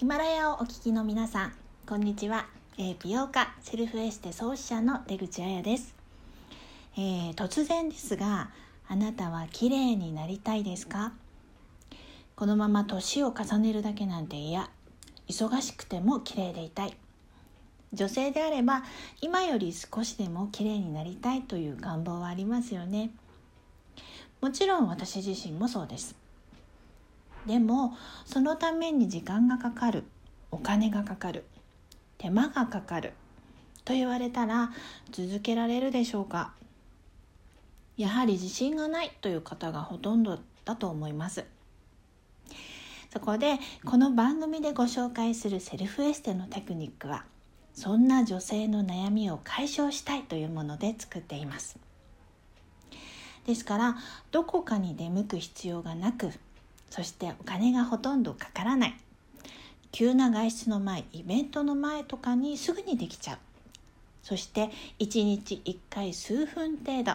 ヒマラヤをお聞きの皆さんこんにちは、えー、美容家セルフエステ創始者の出口彩です、えー、突然ですがあなたは綺麗になりたいですか？このまま年を重ねるだけなんて嫌。忙しくても綺麗でいたい。女性であれば今より少しでも綺麗になりたいという願望はありますよね。もちろん私自身もそうです。でもそのために時間がかかる。お金がかかる。手間がかかると言われたら続けられるでしょうか。やはり自信がないという方がほとんどだと思います。そこでこの番組でご紹介するセルフエステのテクニックはそんな女性の悩みを解消したいというもので作っています。ですからどこかに出向く必要がなくそしてお金がほとんどかからない。急な外出の前イベントの前とかにすぐにできちゃう。そして1日1回数分程度。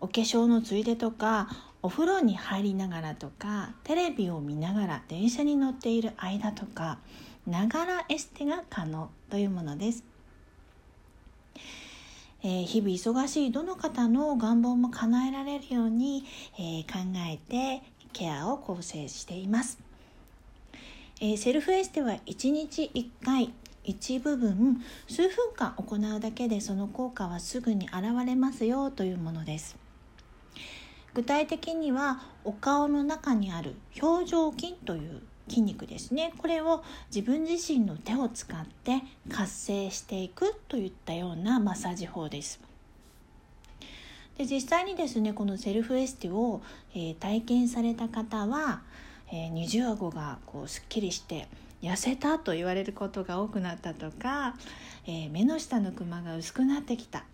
お化粧のついでとかお風呂に入りながらとかテレビを見ながら電車に乗っている間とかながらエステが可能というものです。えー、日々忙しいどの方の願望も叶えられるように、えー、考えてケアを構成しています、えー、セルフエステは1日1回一部分数分間行うだけでその効果はすぐに現れますよというものです。具体的にはお顔の中にある表情筋という筋肉ですね。これを自分自身の手を使って活性していくといったようなマッサージ法です。で実際にですねこのセルフエステを、えー、体験された方は、えー、二重顎がこうすっきりして痩せたと言われることが多くなったとか、えー、目の下のクマが薄くなってきた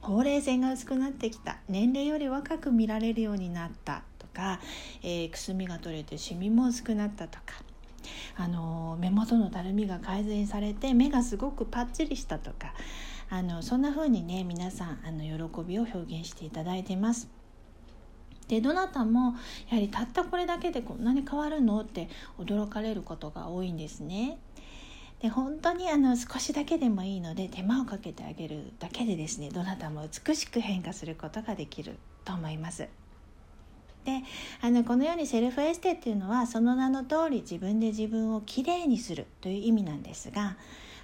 ほうれい線が薄くなってきた年齢より若く見られるようになったとか、え、くすみが取れてシミも薄くなったとかあの目元のたるみが改善されて目がすごくパッチリしたとかあのそんな風にね皆さんあの喜びを表現していただいてます。でどなたもやはりたったこれだけでこんなに変わるのって驚かれることが多いんですね。で本当にあの少しだけでもいいので手間をかけてあげるだけでですねどなたも美しく変化することができると思います。であのこのようにセルフエステっていうのはその名の通り自分で自分をきれいにするという意味なんですが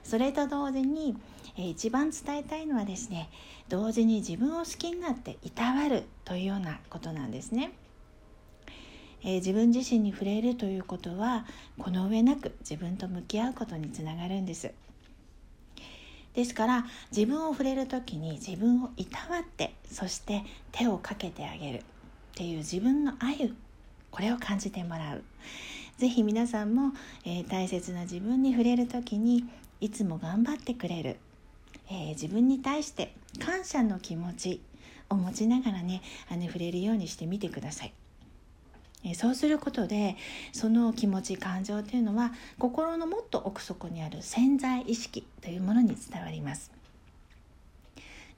それと同時に、えー、一番伝えたいのはですね同時に自分を好きになっていたわるというようなことなんですね。えー、自分自身に触れるということはこの上なく自分と向き合うことにつながるんです。ですから自分を触れる時に自分をいたわってそして手をかけてあげるっていう自分の愛これを感じてもらう是非皆さんも、えー、大切な自分に触れる時にいつも頑張ってくれる、えー、自分に対して感謝の気持ちを持ちながらねあの触れるようにしてみてください。えそうすることでその気持ち感情というのは心のもっと奥底にある潜在意識というものに伝わります。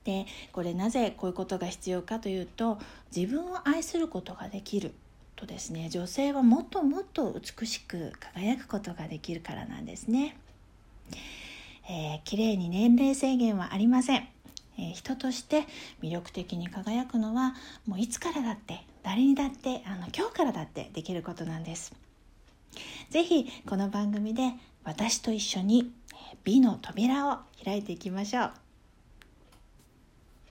でこれなぜこういうことが必要かというと自分を愛することができるとですね女性はもっともっと美しく輝くことができるからなんですね。えー、綺麗に年齢制限はありません、えー、人として魅力的に輝くのはもういつからだって誰にだってあの今日からだってできることなんです。是非この番組で私と一緒に美の扉を開いていきましょう。